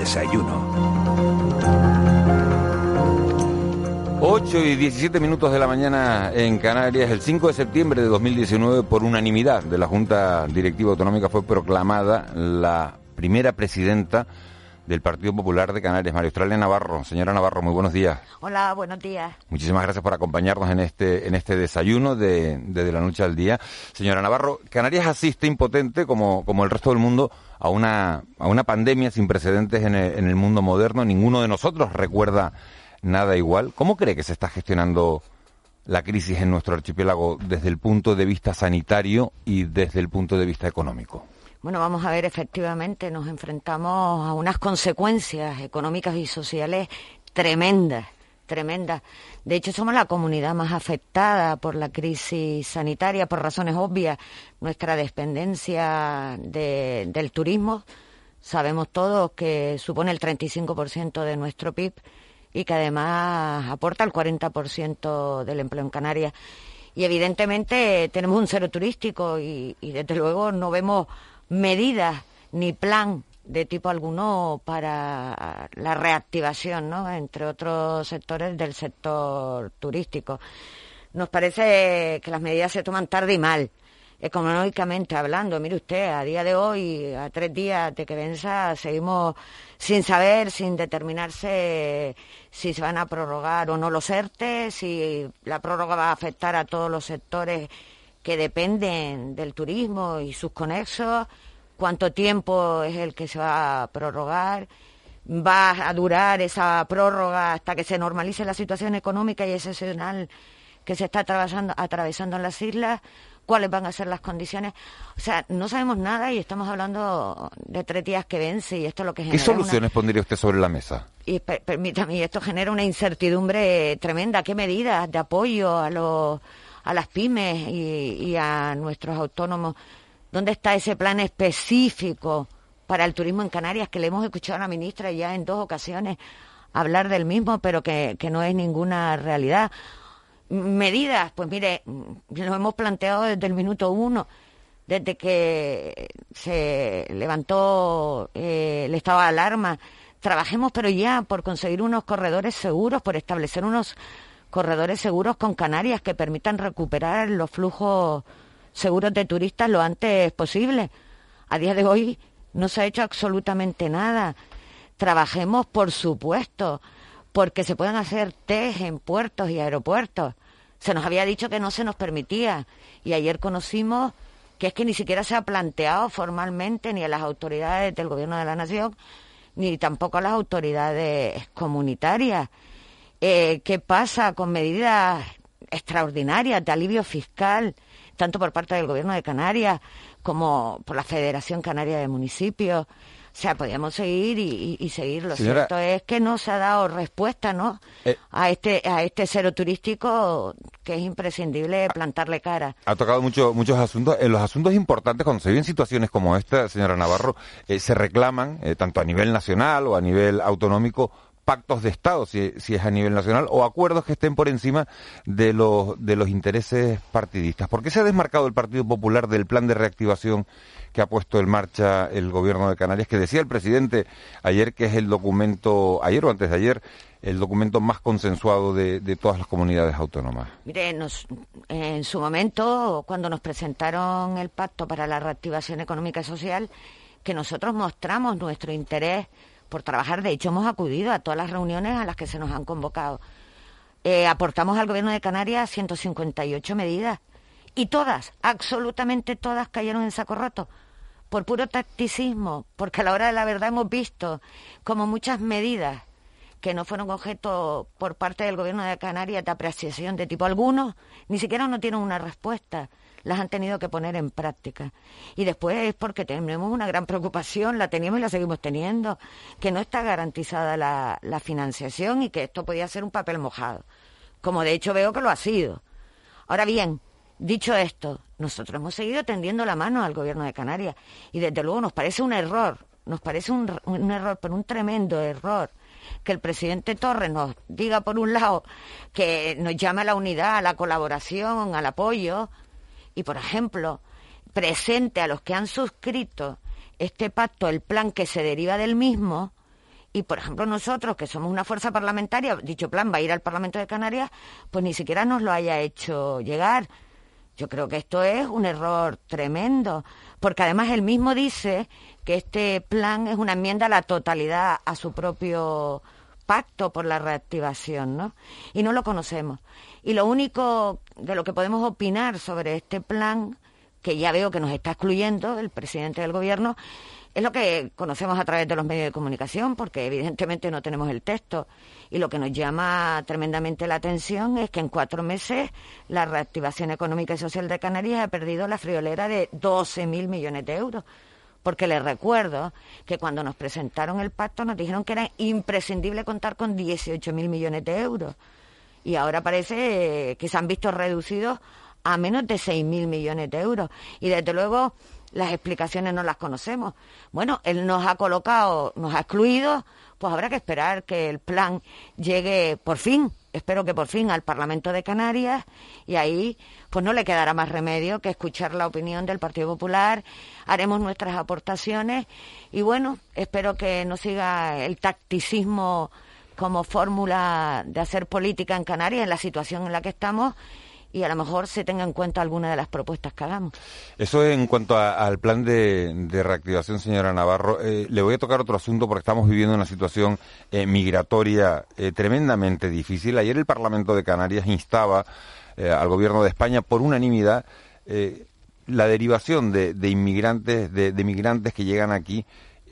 desayuno. 8 y 17 minutos de la mañana en Canarias, el 5 de septiembre de 2019, por unanimidad de la Junta Directiva Autonómica, fue proclamada la primera presidenta del Partido Popular de Canarias, María Australia Navarro. Señora Navarro, muy buenos días. Hola, buenos días. Muchísimas gracias por acompañarnos en este, en este desayuno de, de, la noche al día. Señora Navarro, Canarias asiste impotente, como, como el resto del mundo, a una, a una pandemia sin precedentes en el, en el mundo moderno. Ninguno de nosotros recuerda nada igual. ¿Cómo cree que se está gestionando la crisis en nuestro archipiélago desde el punto de vista sanitario y desde el punto de vista económico? Bueno, vamos a ver, efectivamente, nos enfrentamos a unas consecuencias económicas y sociales tremendas, tremendas. De hecho, somos la comunidad más afectada por la crisis sanitaria, por razones obvias. Nuestra dependencia del turismo, sabemos todos que supone el 35% de nuestro PIB y que además aporta el 40% del empleo en Canarias. Y evidentemente tenemos un cero turístico y desde luego no vemos medidas ni plan de tipo alguno para la reactivación, ¿no? Entre otros sectores del sector turístico. Nos parece que las medidas se toman tarde y mal, económicamente hablando. Mire usted, a día de hoy, a tres días de que venza, seguimos sin saber, sin determinarse si se van a prorrogar o no los ERTE, si la prórroga va a afectar a todos los sectores que dependen del turismo y sus conexos, cuánto tiempo es el que se va a prorrogar, va a durar esa prórroga hasta que se normalice la situación económica y excepcional que se está atravesando, atravesando en las islas, cuáles van a ser las condiciones. O sea, no sabemos nada y estamos hablando de tres días que vence y esto es lo que genera. ¿Qué soluciones pondría usted sobre la mesa? Y permítame, esto genera una incertidumbre tremenda. ¿Qué medidas de apoyo a los a las pymes y, a nuestros autónomos. ¿Dónde está ese plan específico para el turismo en Canarias que le hemos escuchado a la ministra ya en dos ocasiones hablar del mismo, pero que, no es ninguna realidad? Medidas, pues mire, lo hemos planteado desde el minuto uno, desde que se levantó eh, el estado de alarma. Trabajemos, pero ya por conseguir unos corredores seguros, por establecer unos corredores seguros con Canarias que permitan recuperar los flujos seguros de turistas lo antes posible. A día de hoy no se ha hecho absolutamente nada. Trabajemos, por supuesto, porque se puedan hacer test en puertos y aeropuertos. Se nos había dicho que no se nos permitía y ayer conocimos que es que ni siquiera se ha planteado formalmente ni a las autoridades del Gobierno de la Nación ni tampoco a las autoridades comunitarias. Eh, qué pasa con medidas extraordinarias de alivio fiscal, tanto por parte del Gobierno de Canarias como por la Federación Canaria de Municipios. O sea, podríamos seguir y, seguir. Lo cierto es que no se ha dado respuesta, ¿no? Eh. a este a este cero turístico que es imprescindible plantarle cara. Ha tocado mucho, muchos asuntos. En los asuntos importantes, cuando se viven situaciones como esta, señora Navarro, eh, se reclaman, tanto a nivel nacional o a nivel autonómico, pactos de Estado, si, es a nivel nacional, o acuerdos que estén por encima de los, intereses partidistas. ¿Por qué se ha desmarcado el Partido Popular del plan de reactivación que ha puesto en marcha el gobierno de Canarias, que decía el presidente ayer que es el documento, ayer o antes de ayer, el documento más consensuado de, todas las comunidades autónomas? Mire, en su momento, cuando nos presentaron el pacto para la reactivación económica y social, que nosotros mostramos nuestro interés por trabajar. De hecho, hemos acudido a todas las reuniones a las que se nos han convocado. Eh, aportamos al Gobierno de Canarias 158 medidas y todas, absolutamente todas, cayeron en saco roto por puro tacticismo, porque a la hora de la verdad hemos visto como muchas medidas que no fueron objeto por parte del Gobierno de Canarias de apreciación de tipo alguno, ni siquiera no tienen una respuesta. Las han tenido que poner en práctica. Y después es porque tenemos una gran preocupación, la teníamos y la seguimos teniendo, que no está garantizada la, financiación y que esto podía ser un papel mojado, como de hecho veo que lo ha sido. Ahora bien, dicho esto, nosotros hemos seguido tendiendo la mano al gobierno de Canarias y desde luego nos parece un error, nos parece un, un error, pero un tremendo error que el presidente Torres nos diga, por un lado, que nos llame a la unidad, a la colaboración, al apoyo, y, por ejemplo, presente a los que han suscrito este pacto, el plan que se deriva del mismo, y, por ejemplo, nosotros, que somos una fuerza parlamentaria, dicho plan va a ir al Parlamento de Canarias, pues ni siquiera nos lo haya hecho llegar. Yo creo que esto es un error tremendo, porque además él mismo dice que este plan es una enmienda a la totalidad a su propio pacto por la reactivación, ¿no? Y no lo conocemos. Y lo único de lo que podemos opinar sobre este plan, que ya veo que nos está excluyendo el presidente del gobierno, es lo que conocemos a través de los medios de comunicación, porque evidentemente no tenemos el texto. Y lo que nos llama tremendamente la atención es que en cuatro meses la reactivación económica y social de Canarias ha perdido la friolera de 12.000 millones de euros. Porque les recuerdo que cuando nos presentaron el pacto nos dijeron que era imprescindible contar con 18.000 millones de euros. Y ahora parece que se han visto reducidos a menos de 6.000 millones de euros. Y desde luego las explicaciones no las conocemos. Bueno, él nos ha colocado, nos ha excluido, pues habrá que esperar que el plan llegue por fin, espero que por fin al Parlamento de Canarias y ahí pues no le quedará más remedio que escuchar la opinión del Partido Popular, haremos nuestras aportaciones y bueno, espero que no siga el tacticismo como fórmula de hacer política en Canarias en la situación en la que estamos y a lo mejor se tenga en cuenta alguna de las propuestas que hagamos. Eso en cuanto al plan de, reactivación, señora Navarro. Eh, le voy a tocar otro asunto porque estamos viviendo una situación eh, migratoria eh, tremendamente difícil. Ayer el Parlamento de Canarias instaba al Gobierno de España por unanimidad la derivación de, inmigrantes, de, migrantes que llegan aquí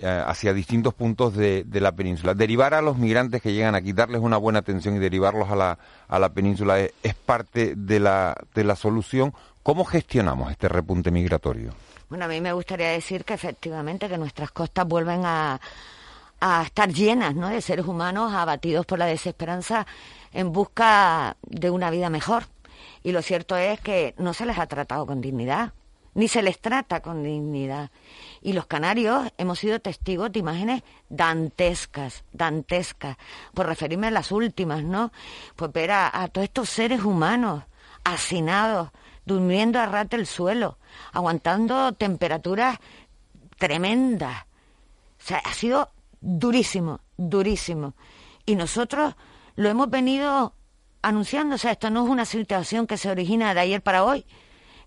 hacia distintos puntos de, la península. Derivar a los migrantes que llegan aquí, darles una buena atención y derivarlos a la, a la península es, parte de la, de la solución. ¿Cómo gestionamos este repunte migratorio? Bueno, a mí me gustaría decir que efectivamente que nuestras costas vuelven a, a estar llenas ¿no? de seres humanos abatidos por la desesperanza en busca de una vida mejor. Y lo cierto es que no se les ha tratado con dignidad ni se les trata con dignidad. Y los canarios hemos sido testigos de imágenes dantescas, dantescas, por referirme a las últimas, ¿no? Pues ver a, todos estos seres humanos hacinados, durmiendo a rat el suelo, aguantando temperaturas tremendas. O sea, ha sido durísimo, durísimo. Y nosotros lo hemos venido anunciando, o sea, esto no es una situación que se origina de ayer para hoy,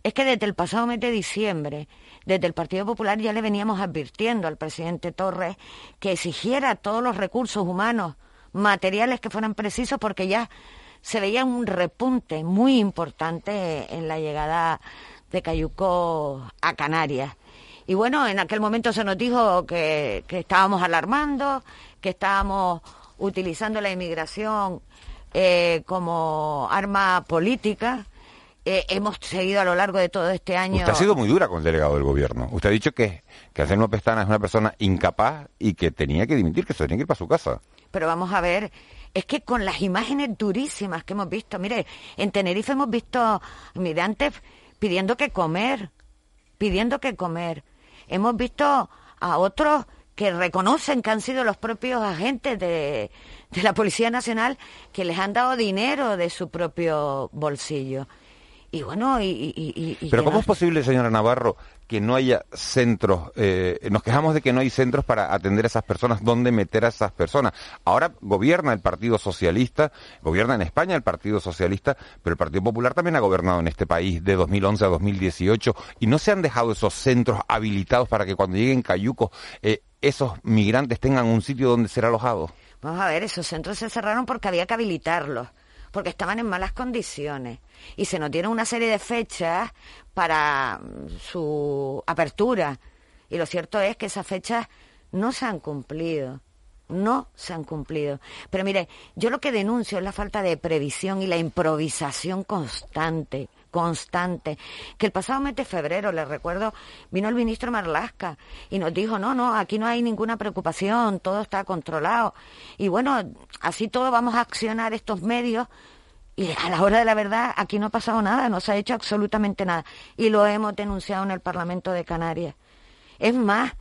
es que desde el pasado mes de diciembre, desde el Partido Popular ya le veníamos advirtiendo al presidente Torres que exigiera todos los recursos humanos, materiales que fueran precisos, porque ya se veía un repunte muy importante en la llegada de Cayuco a Canarias. Y bueno, en aquel momento se nos dijo que, estábamos alarmando, que estábamos utilizando la inmigración eh, como arma política eh, hemos seguido a lo largo de todo este año. Usted ha sido muy dura con el delegado del gobierno. Usted ha dicho que, que Anselmo Pestana es una persona incapaz y que tenía que dimitir, que se tenía que ir para su casa. Pero vamos a ver, es que con las imágenes durísimas que hemos visto, mire, en Tenerife hemos visto migrantes pidiendo que comer, pidiendo que comer. Hemos visto a otros que reconocen que han sido los propios agentes de, de la Policía Nacional que les han dado dinero de su propio bolsillo. Y bueno, y... Pero ¿cómo es posible, señora Navarro, que no haya centros? Eh, nos quejamos de que no hay centros para atender a esas personas, ¿dónde meter a esas personas? Ahora gobierna el Partido Socialista, gobierna en España el Partido Socialista, pero el Partido Popular también ha gobernado en este país de 2011 a 2018 y no se han dejado esos centros habilitados para que cuando lleguen cayucos eh, esos migrantes tengan un sitio donde ser alojados. Vamos a ver, esos centros se cerraron porque había que habilitarlos porque estaban en malas condiciones. Y se nos dieron una serie de fechas para mm, su apertura. Y lo cierto es que esas fechas no se han cumplido. No se han cumplido. Pero mire, yo lo que denuncio es la falta de previsión y la improvisación constante, constante. Que el pasado mes de febrero, les recuerdo, vino el ministro Marlasca y nos dijo, no, no, aquí no hay ninguna preocupación, todo está controlado. Y bueno, así todo vamos a accionar estos medios y a la hora de la verdad, aquí no ha pasado nada, no se ha hecho absolutamente nada. Y lo hemos denunciado en el Parlamento de Canarias. Es más,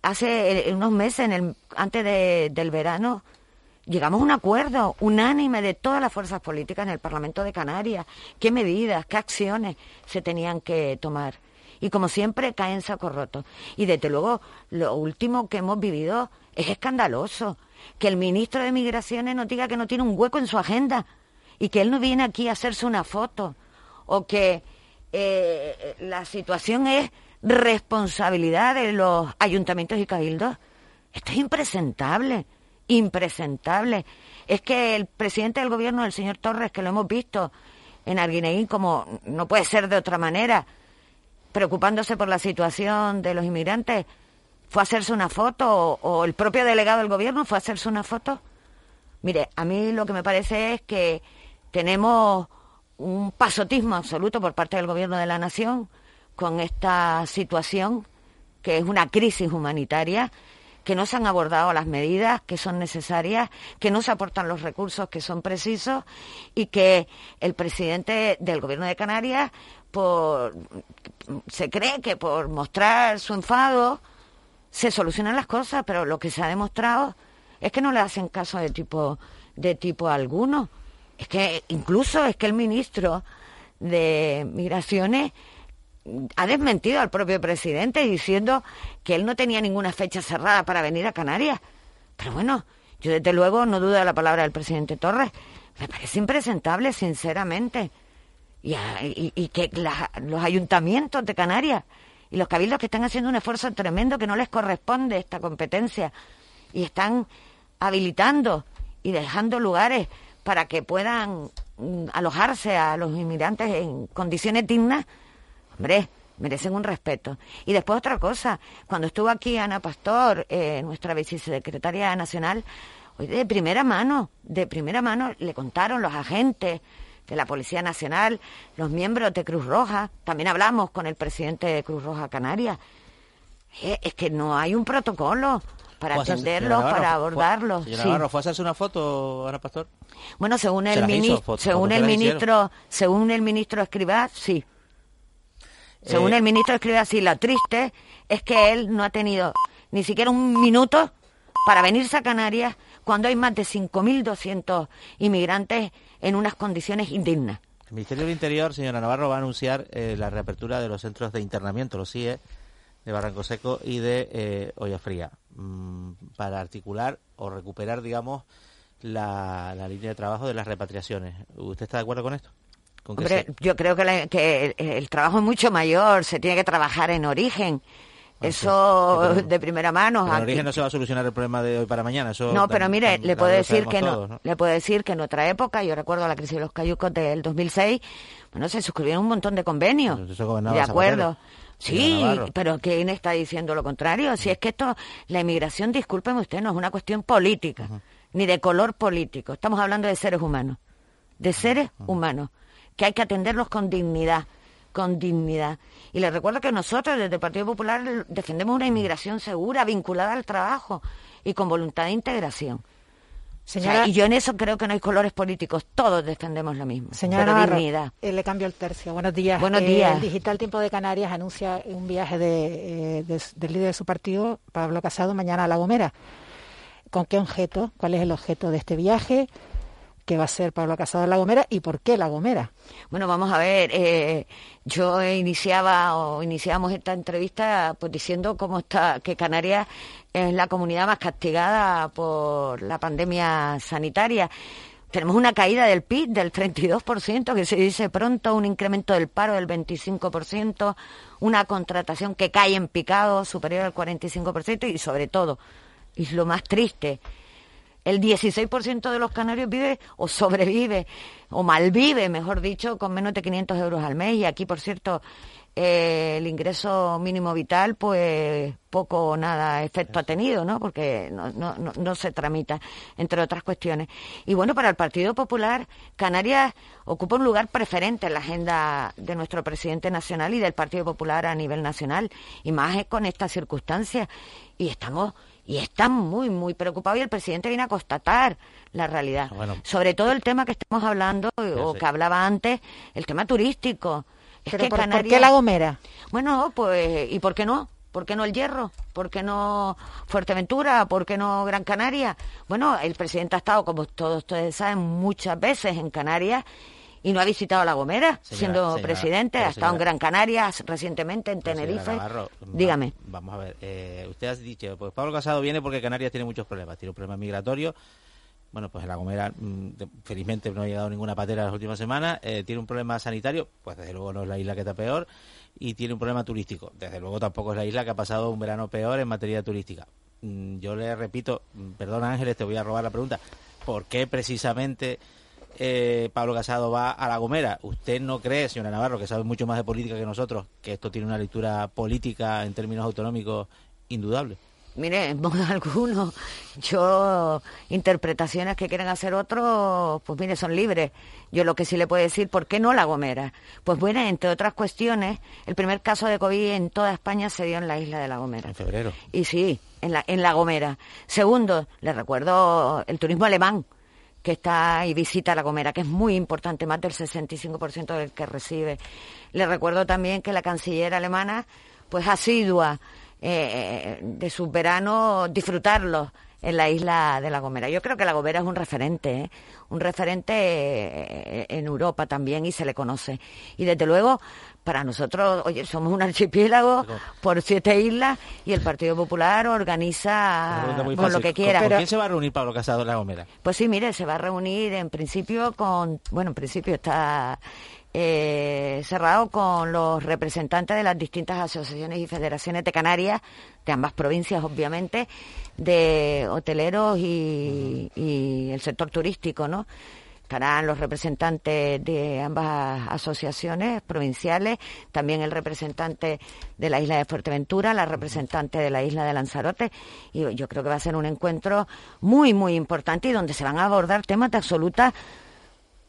hace eh, unos meses, en el, antes del verano, llegamos a un acuerdo unánime de todas las fuerzas políticas en el Parlamento de Canarias. ¿Qué medidas, qué acciones se tenían que tomar? Y como siempre, caen saco roto. Y desde luego, lo último que hemos vivido es escandaloso. Que el ministro de Migraciones nos diga que no tiene un hueco en su agenda y que él no viene aquí a hacerse una foto o que eh, la situación es responsabilidad de los ayuntamientos y cabildos. Esto es impresentable, impresentable. Es que el presidente del gobierno, el señor Torres, que lo hemos visto en Arguineguín como no puede ser de otra manera, preocupándose por la situación de los inmigrantes, fue a hacerse una foto o, o el propio delegado del gobierno fue a hacerse una foto. Mire, a mí lo que me parece es que tenemos un pasotismo absoluto por parte del Gobierno de la Nación con esta situación, que es una crisis humanitaria, que no se han abordado las medidas que son necesarias, que no se aportan los recursos que son precisos y que el presidente del Gobierno de Canarias se cree que por mostrar su enfado se solucionan las cosas, pero lo que se ha demostrado es que no le hacen caso de tipo de tipo alguno. Es que incluso es que el ministro de Migraciones ha desmentido al propio presidente diciendo que él no tenía ninguna fecha cerrada para venir a Canarias. Pero bueno, yo desde luego no dudo de la palabra del presidente Torres. Me parece impresentable, sinceramente. Y, que los ayuntamientos de Canarias y los cabildos que están haciendo un esfuerzo tremendo que no les corresponde esta competencia y están habilitando y dejando lugares para que puedan mm, alojarse a los inmigrantes en condiciones dignas, hombre, merecen un respeto. Y después otra cosa, cuando estuvo aquí Ana Pastor, eh, nuestra vicesecretaria nacional, hoy de primera mano, de primera mano le contaron los agentes de la Policía Nacional, los miembros de Cruz Roja, también hablamos con el presidente de Cruz Roja Canarias. Eh, es que no hay un protocolo para atenderlos, para abordarlos. Sí. Navarro, ¿fue a hacerse una foto, Ana Pastor? Bueno, según el, ministro, según el ministro, según el ministro Escribá, sí. Según eh, el ministro Escribá, sí. La triste es que él no ha tenido ni siquiera un minuto para venirse a Canarias cuando hay más de 5.200 inmigrantes en unas condiciones indignas. El Ministerio del Interior, señora Navarro, va a anunciar eh, la reapertura de los centros de internamiento, los CIE, de Barranco Seco y de eh, Olla Fría, mm, para articular o recuperar, digamos, la, línea de trabajo de las repatriaciones. ¿Usted está de acuerdo con esto? Hombre, yo creo que, el, trabajo es mucho mayor, se tiene que trabajar en origen. Ah, eso de primera mano. en origen no se va a solucionar el problema de hoy para mañana. no, pero mire, le puedo decir que no, Le puedo decir que en otra época, yo recuerdo la crisis de los cayucos del 2006, bueno, se suscribieron un montón de convenios. de acuerdo. Sí, pero ¿quién está diciendo lo contrario? Si es que esto, la inmigración, discúlpeme usted, no es una cuestión política, ni de color político. Estamos hablando de seres humanos, de seres humanos, que hay que atenderlos con dignidad, con dignidad. Y les recuerdo que nosotros desde el Partido Popular defendemos una inmigración segura, vinculada al trabajo y con voluntad de integración y yo en eso creo que no hay colores políticos, todos defendemos lo mismo. Señora pero eh, le cambio el tercio. Buenos días. Buenos eh, días. el Digital Tiempo de Canarias anuncia un viaje de, eh, del líder de su partido, Pablo Casado, mañana a La Gomera. ¿Con qué objeto? ¿Cuál es el objeto de este viaje? Qué va a ser Pablo Casado en La Gomera y por qué La Gomera. Bueno, vamos a ver, eh, yo iniciaba o iniciamos esta entrevista pues diciendo cómo está que Canarias es la comunidad más castigada por la pandemia sanitaria. Tenemos una caída del PIB del 32%, que se dice pronto, un incremento del paro del 25%, una contratación que cae en picado superior al 45% y sobre todo, y lo más triste, el 16% de los canarios vive o sobrevive o malvive, mejor dicho, con menos de 500 euros al mes. Y aquí, por cierto, eh, el ingreso mínimo vital, pues poco o nada efecto ha tenido, ¿no? Porque no, no, no, se tramita, entre otras cuestiones. Y bueno, para el Partido Popular, Canarias ocupa un lugar preferente en la agenda de nuestro presidente nacional y del Partido Popular a nivel nacional, y más con estas circunstancias. Y estamos y están muy, muy preocupados y el presidente viene a constatar la realidad. Sobre todo el tema que estamos hablando, o que hablaba antes, el tema turístico. Es por, qué La Gomera? Bueno, pues, ¿y por qué no? ¿Por qué no el Hierro? ¿Por qué no Fuerteventura? ¿Por qué no Gran Canaria? Bueno, el presidente ha estado, como todos ustedes saben, muchas veces en Canarias y no ha visitado La Gomera siendo presidente, ha estado en Gran Canaria recientemente, en Tenerife. Dígame. vamos a ver, eh, usted ha dicho, pues Pablo Casado viene porque Canarias tiene muchos problemas, tiene un problema migratorio, bueno, pues en La Gomera, mm, felizmente no ha llegado ninguna patera las últimas semanas. Eh, tiene un problema sanitario, pues desde luego no es la isla que está peor. Y tiene un problema turístico. Desde luego tampoco es la isla que ha pasado un verano peor en materia turística. Mm, yo le repito, mm, perdona Ángeles, te voy a robar la pregunta. ¿Por qué precisamente eh, Pablo Casado va a La Gomera? ¿Usted no cree, señora Navarro, que sabe mucho más de política que nosotros, que esto tiene una lectura política en términos autonómicos indudable? Mire, en modo alguno, yo, interpretaciones que quieren hacer otros, pues mire, son libres. Yo lo que sí le puedo decir, ¿por qué no La Gomera? Pues bueno, entre otras cuestiones, el primer caso de COVID en toda España se dio en la isla de La Gomera. En febrero. Y sí, en la, en la Gomera. Segundo, le recuerdo el turismo alemán que está y visita La Gomera, que es muy importante, más del 65% del que recibe. Le recuerdo también que la canciller alemana, pues asidua eh, de sus veranos disfrutarlos en la isla de La Gomera. Yo creo que La Gomera es un referente, ¿eh? un referente eh, en Europa también y se le conoce. Y desde luego, para nosotros, oye, somos un archipiélago por siete islas y el Partido Popular organiza con lo que quiera. ¿Con quién se va a reunir Pablo Casado en La Gomera? Pues sí, mire, se va a reunir en principio con, bueno, en principio está eh, cerrado con los representantes de las distintas asociaciones y federaciones de Canarias, de ambas provincias obviamente, de hoteleros y, el sector turístico, ¿no? Estarán los representantes de ambas asociaciones provinciales, también el representante de la isla de Fuerteventura, la representante de la isla de Lanzarote, y yo creo que va a ser un encuentro muy, muy importante y donde se van a abordar temas de absoluta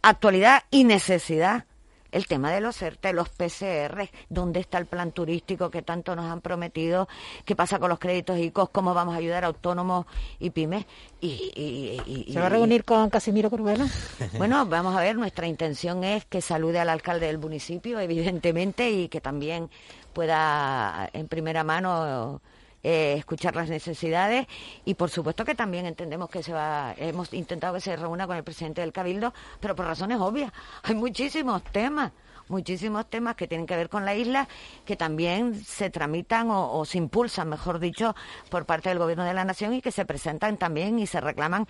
actualidad y necesidad el tema de los ERTE, los PCR, dónde está el plan turístico que tanto nos han prometido, qué pasa con los créditos ICOs, cómo vamos a ayudar a autónomos y pymes. Y, ¿Se va a reunir con Casimiro Corbela? Bueno, vamos a ver, nuestra intención es que salude al alcalde del municipio, evidentemente, y que también pueda en primera mano eh, escuchar las necesidades y por supuesto que también entendemos que se va, hemos intentado que se reúna con el presidente del Cabildo, pero por razones obvias. Hay muchísimos temas muchísimos temas que tienen que ver con la isla que también se tramitan o, se impulsan, mejor dicho, por parte del Gobierno de la Nación y que se presentan también y se reclaman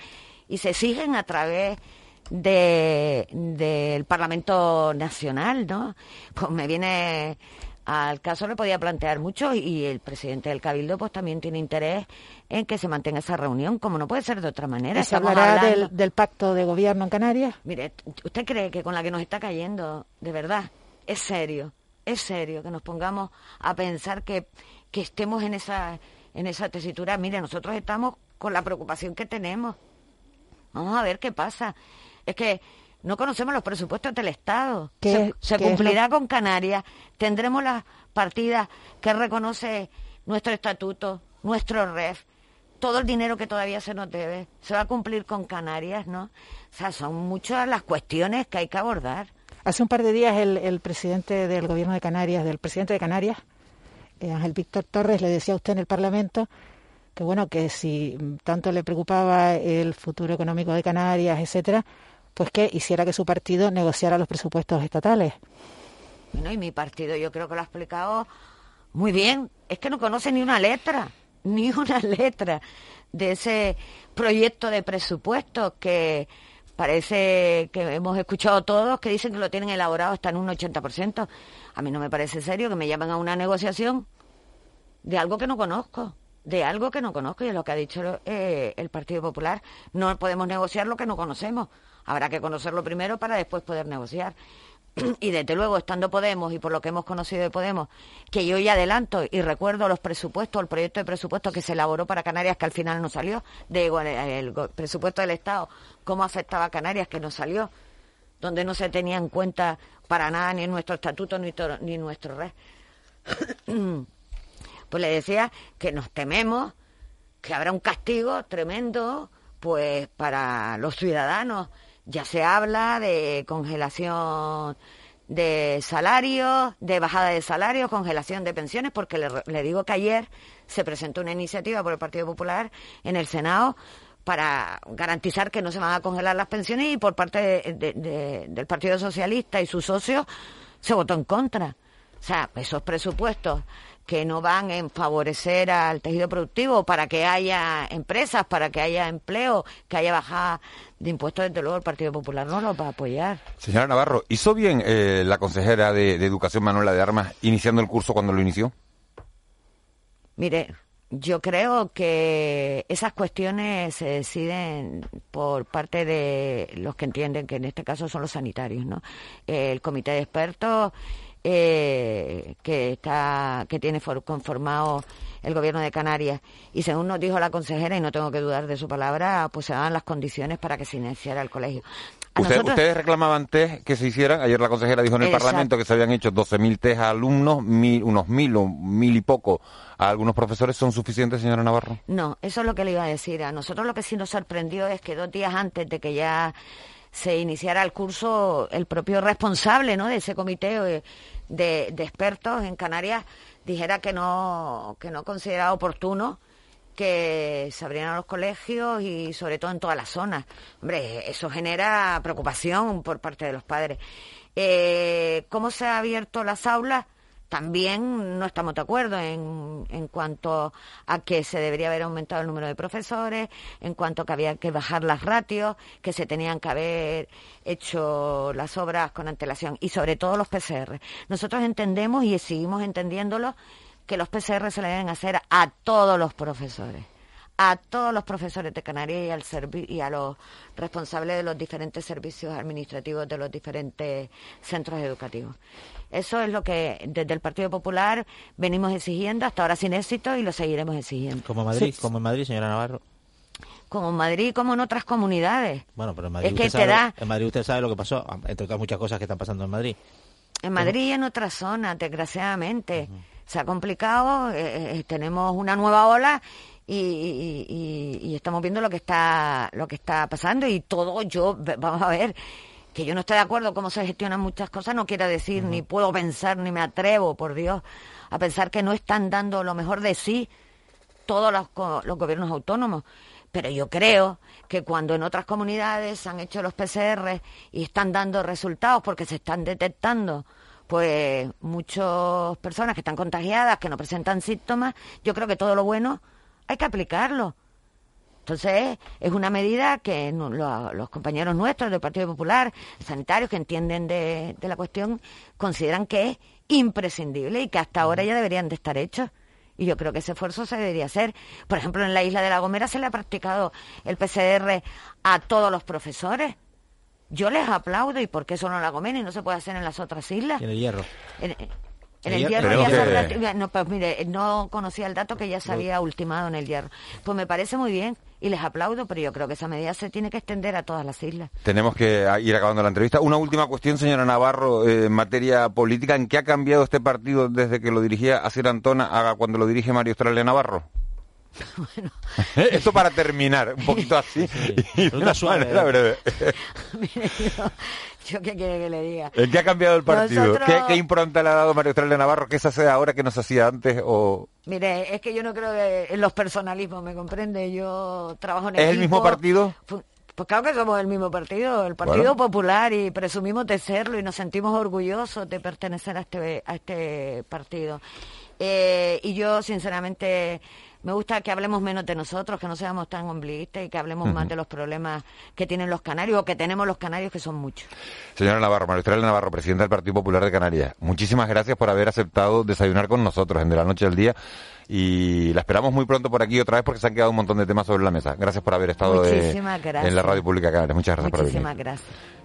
y se exigen a través del Parlamento Nacional, ¿no? Pues me viene al caso le podía plantear mucho y el presidente del Cabildo pues también tiene interés en que se mantenga esa reunión, como no puede ser de otra manera. ¿Se hablará del, pacto de gobierno en Canarias? Mire, ¿usted cree que con la que nos está cayendo, de verdad, es serio, es serio que nos pongamos a pensar que, que estemos en esa, en esa tesitura? Mire, nosotros estamos con la preocupación que tenemos. Vamos a ver qué pasa. Es que no conocemos los presupuestos del Estado. Se, cumplirá con Canarias. Tendremos las partidas que reconoce nuestro estatuto, nuestro REF, todo el dinero que todavía se nos debe. Se va a cumplir con Canarias, ¿no? O sea, son muchas las cuestiones que hay que abordar. Hace un par de días el, presidente del gobierno de Canarias, del presidente de Canarias, eh, Ángel Víctor Torres, le decía a usted en el Parlamento que bueno, que si tanto le preocupaba el futuro económico de Canarias, etcétera, pues que hiciera que su partido negociara los presupuestos estatales. Bueno, y mi partido yo creo que lo ha explicado muy bien. Es que no conoce ni una letra, ni una letra de ese proyecto de presupuesto que parece que hemos escuchado todos que dicen que lo tienen elaborado hasta en un 80%. A mí no me parece serio que me llamen a una negociación de algo que no conozco de algo que no conozco y es lo que ha dicho eh, el Partido Popular. No podemos negociar lo que no conocemos. Habrá que conocerlo primero para después poder negociar. y desde luego estando Podemos y por lo que hemos conocido de Podemos, que yo ya adelanto y recuerdo los presupuestos, el proyecto de presupuesto que se elaboró para Canarias que al final no salió, de el, presupuesto del Estado, cómo afectaba a Canarias que no salió, donde no se tenía en cuenta para nada ni nuestro estatuto ni, nuestro red. pues le decía que nos tememos que habrá un castigo tremendo pues para los ciudadanos ya se habla de congelación de salarios, de bajada de salarios, congelación de pensiones, porque le, digo que ayer se presentó una iniciativa por el Partido Popular en el Senado para garantizar que no se van a congelar las pensiones y por parte del Partido Socialista y sus socios se votó en contra. O sea, esos presupuestos que no van en favorecer al tejido productivo para que haya empresas, para que haya empleo, que haya bajada de impuestos, desde luego el Partido Popular no lo va a apoyar. Señora Navarro, ¿hizo bien eh, la consejera de, Educación Manuela de Armas iniciando el curso cuando lo inició? Mire, yo creo que esas cuestiones se deciden por parte de los que entienden que en este caso son los sanitarios, ¿no? El comité de expertos eh, que está que tiene conformado el gobierno de Canarias. Y según nos dijo la consejera y no tengo que dudar de su palabra pues se daban las condiciones para que se iniciara el colegio. Ustedes reclamaban test que se hicieran ayer la consejera dijo en el Parlamento que se habían hecho 12.000 test a alumnos unos mil o mil y poco. A algunos profesores son suficientes señora Navarro no eso es lo que le iba a decir. A nosotros lo que sí nos sorprendió es que dos días antes de que ya se iniciara el curso el propio responsable ¿no? de ese comité eh, de, expertos en Canarias dijera que no, que no considera oportuno que se abrieran los colegios y sobre todo en todas las zonas. Hombre, eso genera preocupación por parte de los padres. Eh, ¿Cómo se han abierto las aulas? También no estamos de acuerdo en, en cuanto a que se debería haber aumentado el número de profesores, en cuanto a que había que bajar las ratios, que se tenían que haber hecho las obras con antelación y sobre todo los PCR. Nosotros entendemos y seguimos entendiéndolo que los PCR se le deben hacer a todos los profesores a todos los profesores de Canarias y, al y a los responsables de los diferentes servicios administrativos de los diferentes centros educativos. Eso es lo que desde el Partido Popular venimos exigiendo, hasta ahora sin éxito, y lo seguiremos exigiendo. Como en Madrid, como en Madrid, señora Navarro. Como en Madrid, como en otras comunidades. Bueno, pero en Madrid, usted, sabe, en Madrid usted sabe lo que pasó, entre otras muchas cosas que están pasando en Madrid. En Madrid y en otras zonas, desgraciadamente. Se ha complicado, eh, eh, tenemos una nueva ola y, y, estamos viendo lo que está lo que está pasando y todo yo vamos a ver que yo no estoy de acuerdo cómo se gestionan muchas cosas no quiere decir ni puedo pensar ni me atrevo, por Dios, a pensar que no están dando lo mejor de sí todos los, los gobiernos autónomos. Pero yo creo que cuando en otras comunidades se han hecho los PCR y están dando resultados porque se están detectando pues muchas personas que están contagiadas, que no presentan síntomas, yo creo que todo lo bueno hay que aplicarlo. Entonces, es una medida que los compañeros nuestros del Partido Popular, sanitarios que entienden de, la cuestión, consideran que es imprescindible y que hasta ahora ya deberían de estar hechos. Y yo creo que ese esfuerzo se debería hacer. Por ejemplo, en la isla de La Gomera se le ha practicado el PCR a todos los profesores. Yo les aplaudo. ¿Y por qué solo en La Gomera y no se puede hacer en las otras islas? en el Hierro. En el hierro ya se no, pues mire, no conocía el dato que ya se había ultimado en el hierro. Pues me parece muy bien y les aplaudo, pero yo creo que esa medida se tiene que extender a todas las islas. Tenemos que ir acabando la entrevista. Una última cuestión, señora Navarro, eh, en materia política. ¿En qué ha cambiado este partido desde que lo dirigía Asier Antona a cuando lo dirige Mario Australia Navarro? Bueno. Esto para terminar, un poquito así. Y una suave, ¿eh? breve. Mire, ¿Yo qué quiere que le diga? ¿En qué ha cambiado el partido? ¿Qué, impronta le ha dado María Australia Navarro? ¿Qué se hace ahora que no se hacía antes? O... Mire, es que yo no creo que en los personalismos, ¿me comprende? Yo trabajo en ¿Es el mismo partido? Pues claro que somos el mismo partido, el Partido Popular, y presumimos de serlo y nos sentimos orgullosos de pertenecer a este, a este partido. Eh, y yo, sinceramente, me gusta que hablemos menos de nosotros, que no seamos tan ombliguistas y que hablemos más de los problemas que tienen los canarios o que tenemos los canarios, que son muchos. Señora Navarro, María Navarro, presidenta del Partido Popular de Canarias, muchísimas gracias por haber aceptado desayunar con nosotros en De la Noche al Día y la esperamos muy pronto por aquí otra vez porque se han quedado un montón de temas sobre la mesa. Gracias por haber estado eh, en la Radio Pública de Canarias. Muchas gracias Muchísimas por venir. gracias.